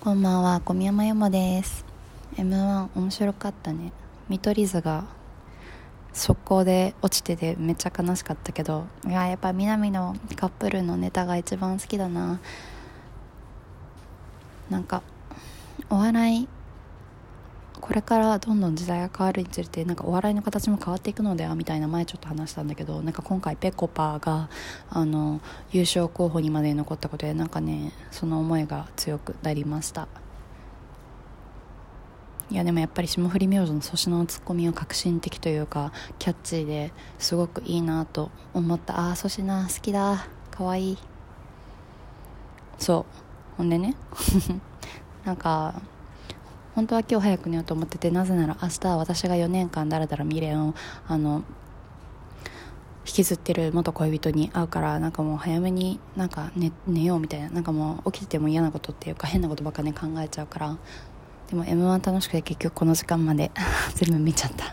こんばんは、小宮山由もです。M1 面白かったね。見取り図が速攻で落ちててめっちゃ悲しかったけど、いや、やっぱ南のカップルのネタが一番好きだな。なんか、お笑いこれからどんどん時代が変わるにつれてなんかお笑いの形も変わっていくのではみたいな前ちょっと話したんだけどなんか今回ぺこぱがあの優勝候補にまで残ったことでなんかねその思いが強くなりました。いやでもやっぱり霜降り明星の粗品のツッコミは革新的というかキャッチーですごくいいなと思った。ああ粗品好きだ。かわいい。そう。ほんでね。なんか本当は今日早く寝ようと思っててなぜなら明日は私が4年間だらだら未練をあの引きずってる元恋人に会うからなんかもう早めになんか寝寝ようみたいななんかもう起きてても嫌なことっていうか変なことばっかね考えちゃうから。でも m 1楽しくて結局この時間まで 全部見ちゃった。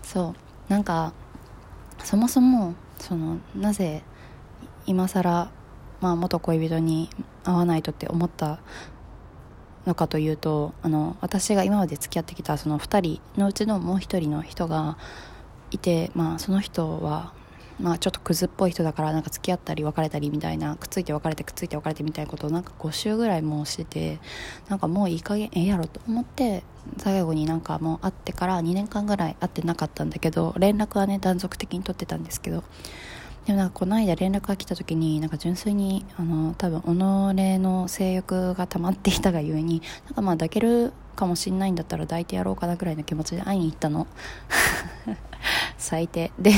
そう。なんかそもそもそのなぜ今更まあ元恋人に会わないとって思ったのかというとあの私が今まで付き合ってきたその2人のうちのもう1人の人がいて、まあ、その人は、まあ、ちょっとクズっぽい人だからなんか付き合ったり別れたりみたいなくっついて別れてくっついて別れてみたいなことをなんか5週ぐらいもしててなんかもういい加減ええやろと思って最後になんかもう会ってから2年間ぐらい会ってなかったんだけど連絡はね断続的に取ってたんですけどでもなんかこの間連絡が来た時になんか純粋にあの多分己の性欲が溜まっていたがゆえになんかまあ抱けるかもしんないんだったら抱いてやろうかなぐらいの気持ちで会いに行ったの。最低。で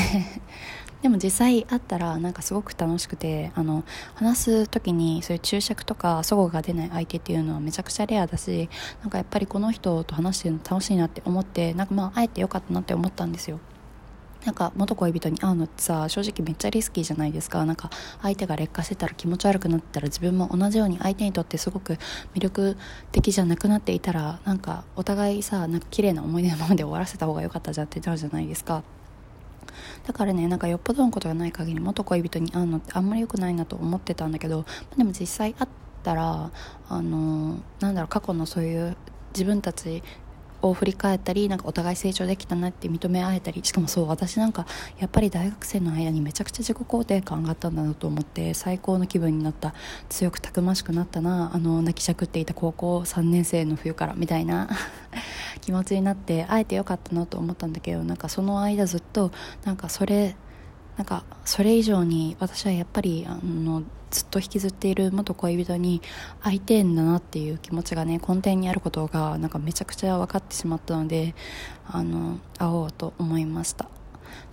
でも実際会ったらなんかすごく楽しくてあの話す時にそういう注釈とか齟齬が出ない相手っていうのはめちゃくちゃレアだしなんかやっぱりこの人と話してるの楽しいなって思ってなんかまあ会えてよかったなって思ったんですよ。なんか元恋人に会うのってさ正直めっちゃリスキーじゃないですか。なんか相手が劣化してたら気持ち悪くなったら自分も同じように相手にとってすごく魅力的じゃなくなっていたらなんかお互いさなんか綺麗な思い出のままで終わらせた方が良かったじゃんってなるじゃないですか。だからねなんかよっぽどのことがない限り元恋人に会うのってあんまり良くないなと思ってたんだけどでも実際会ったらあのなんだろう過去のそういう自分たちを振り返ったりなんかお互い成長できたなって認め合えたりしかもそう私なんかやっぱり大学生の間にめちゃくちゃ自己肯定感があったんだなと思って最高の気分になった強くたくましくなったなあの泣きしゃくっていた高校3年生の冬からみたいな 気持ちになって会えてよかったなと思ったんだけどなんかその間ずっとなんかそれなんかそれ以上に私はやっぱりあのずっと引きずっている元恋人に会いてんだなっていう気持ちがね根底にあることがなんかめちゃくちゃ分かってしまったのであの会おうと思いました。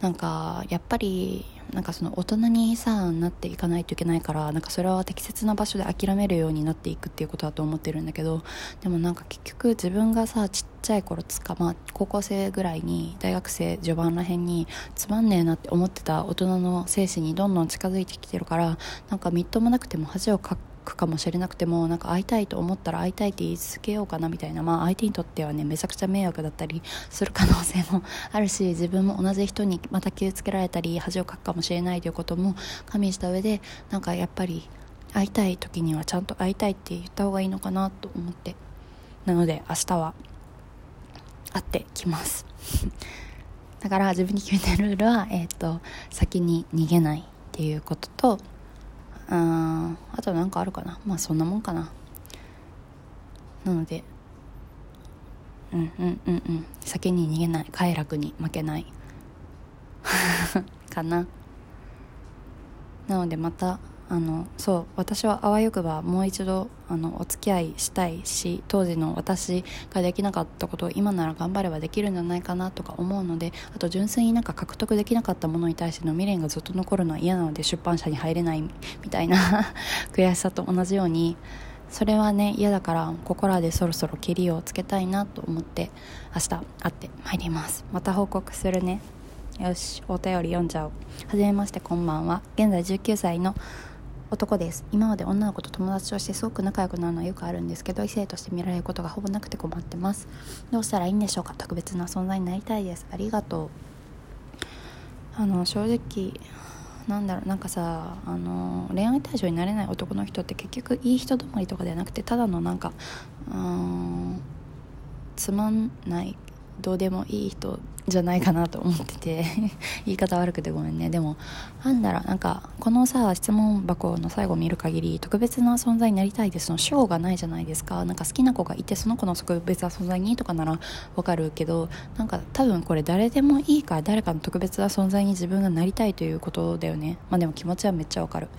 なんかやっぱりなんかその大人にさなっていかないといけないからなんかそれは適切な場所で諦めるようになっていくっていうことだと思ってるんだけどでもなんか結局自分がさちっちゃい頃つかまあ高校生ぐらいに大学生序盤らへんにつまんねえなって思ってた大人の精神にどんどん近づいてきてるからなんかみっともなくても恥をかくくかもしれなくてもなんか会いたいと思ったら会いたいって言い続けようかなみたいな、まあ、相手にとってはねめちゃくちゃ迷惑だったりする可能性もあるし 自分も同じ人にまた傷つけられたり恥をかくかもしれないということも加味した上でなんかやっぱり会いたい時にはちゃんと会いたいって言った方がいいのかなと思って。なので明日は会ってきます。だから自分に決めたルールは、えーと先に逃げないっていうこととああと何かあるかな。まあそんなもんかな。なのでうんうんうんうん。先に逃げない。快楽に負けない。かな。なのでまたあのそう私はあわよくばもう一度あのお付き合いしたいし当時の私ができなかったことを今なら頑張ればできるんじゃないかなとか思うのであと純粋になんか獲得できなかったものに対しての未練がずっと残るのは嫌なので出版社に入れないみたいな 悔しさと同じようにそれはね嫌だからここらでそろそろケリをつけたいなと思って明日会ってまいります。また報告するね。よしお便り読んじゃおう。はじめましてこんばんは。現在19歳の男です。今まで女の子と友達としてすごく仲良くなるのはよくあるんですけど異性として見られることがほぼなくて困ってます。どうしたらいいんでしょうか？特別な存在になりたいです。ありがとう。あの正直なんだろうなんかさあの恋愛対象になれない男の人って結局いい人止まりとかではなくてただのなんかうんつまんないどうでもいい人じゃないかなと思ってて 言い方悪くてごめんね。でもなんだろうなんかこのさ質問箱の最後見る限り特別な存在になりたいですの章がないじゃないですか。なんか好きな子がいてその子の特別な存在にとかならわかるけどなんか多分これ誰でもいいから誰かの特別な存在に自分がなりたいということだよね。まあでも気持ちはめっちゃわかる。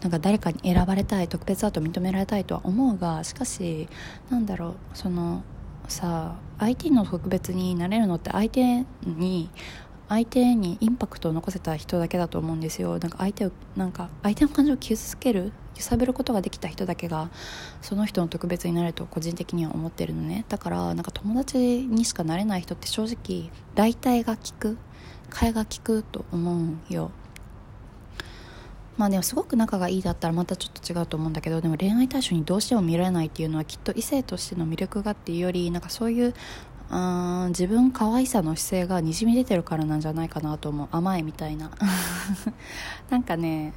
なんか誰かに選ばれたい特別だと認められたいとは思うがしかしなんだろうそのさ IT の特別になれるのって相手に相手にインパクトを残せた人だけだと思うんですよ。なんか相手をなんか相手の感情を傷つける揺さぶることができた人だけがその人の特別になると個人的には思ってるのね。だからなんか友達にしかなれない人って正直大体が効く替えが利くと思うよ。まあでもすごく仲がいいだったらまたちょっと違うと思うんだけどでも恋愛対象にどうしても見られないっていうのはきっと異性としての魅力がっていうよりなんかそういうあ自分可愛さの姿勢がにじみ出てるからなんじゃないかなと思う甘いみたいな。なんかね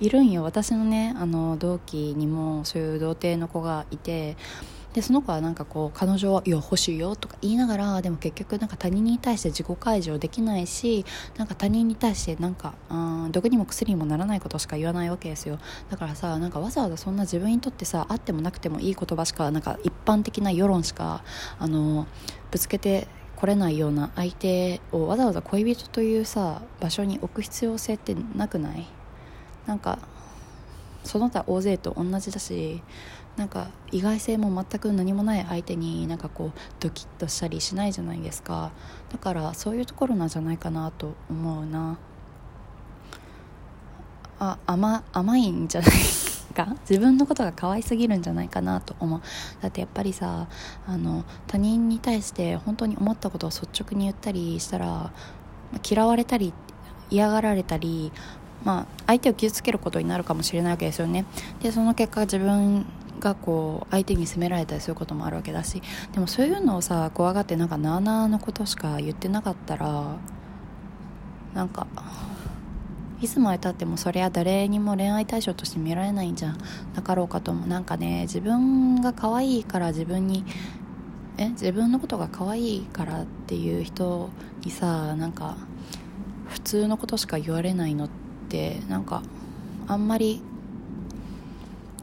いるんよ。私のねあの同期にもそういう童貞の子がいてでその子はなんかこう彼女は「いや欲しいよ」とか言いながらでも結局なんか他人に対して自己解除できないしなんか他人に対してなんかうん毒にも薬にもならないことしか言わないわけですよ。だからさなんかわざわざそんな自分にとってさあってもなくてもいい言葉しかなんか一般的な世論しかあのぶつけて来れないような相手をわざわざ恋人というさ場所に置く必要性ってなくない？なんかその他大勢と同じだしなんか意外性も全く何もない相手になんかこうドキッとしたりしないじゃないですか。だからそういうところなんじゃないかなと思うな。あ甘甘いんじゃないか？自分のことが可愛すぎるんじゃないかなと思う。だってやっぱりさあの他人に対して本当に思ったことを率直に言ったりしたら嫌われたり嫌がられたりまあ、相手を傷つけることになるかもしれないわけですよね。でその結果自分がこう相手に責められたりすることもあるわけだしでもそういうのをさ怖がってなんかなあなあのことしか言ってなかったらなんかいつまでたってもそりゃ誰にも恋愛対象として見られないんじゃなかろうかと思う。なんかね自分が可愛いから自分にえ自分のことが可愛いからっていう人にさなんか普通のことしか言われないのってなんかあんまり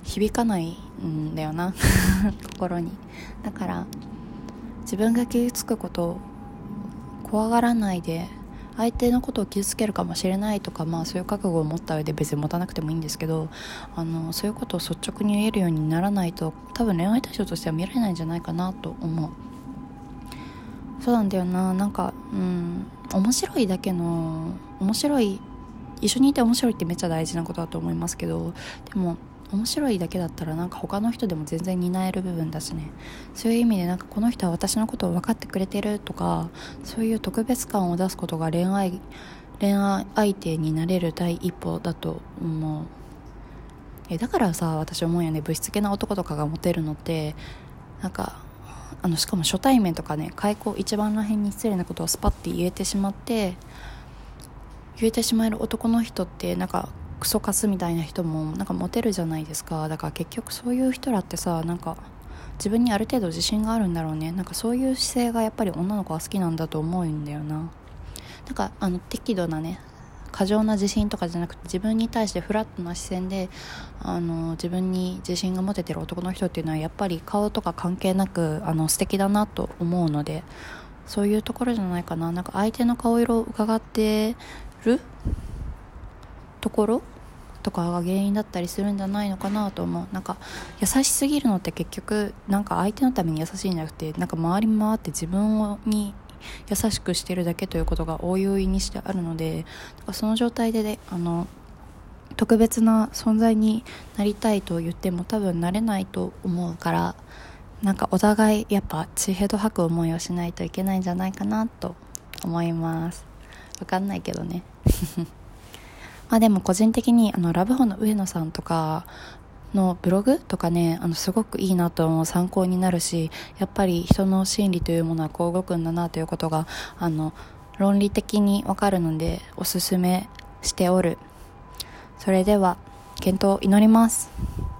響かないんだよな 心に。だから自分が傷つくことを怖がらないで相手のことを傷つけるかもしれないとか、まあ、そういう覚悟を持った上で別に持たなくてもいいんですけどあのそういうことを率直に言えるようにならないと多分恋愛対象としては見られないんじゃないかなと思う。そうなんだよななんかうん面白いだけの面白い一緒にいて面白いってめっちゃ大事なことだと思いますけどでも面白いだけだったらなんか他の人でも全然担える部分だしね。そういう意味でなんかこの人は私のことを分かってくれてるとかそういう特別感を出すことが恋愛恋愛相手になれる第一歩だと思う。えだからさ私思うよね。ぶしつけな男とかがモテるのってなんかあのしかも初対面とかね開口一番らへんに失礼なことをスパッて言えてしまって言えてしまえる男の人ってなんかクソカスみたいな人もなんかモテるじゃないですか。だから結局そういう人らってさなんか自分にある程度自信があるんだろうね。なんかそういう姿勢がやっぱり女の子は好きなんだと思うんだよな。なんかあの適度なね過剰な自信とかじゃなくて自分に対してフラットな視線であの自分に自信が持ててる男の人っていうのはやっぱり顔とか関係なくあの素敵だなと思うのでそういうところじゃないかな。なんか相手の顔色を伺ってるところとかが原因だったりするんじゃないのかなと思う。なんか優しすぎるのって結局なんか相手のために優しいんじゃなくてなんか回り回って自分に優しくしてるだけということが応用にしてあるのでなんかその状態で、ね、あの特別な存在になりたいと言っても多分なれないと思うからなんかお互いやっぱ血へど吐く思いをしないといけないんじゃないかなと思います。わかんないけどね。まあでも個人的にあのラブホの上野さんとかのブログとかねあのすごくいいなと思う参考になるしやっぱり人の心理というものはこう動くんだなということがあの論理的にわかるのでおすすめしておる。それでは健闘を祈ります。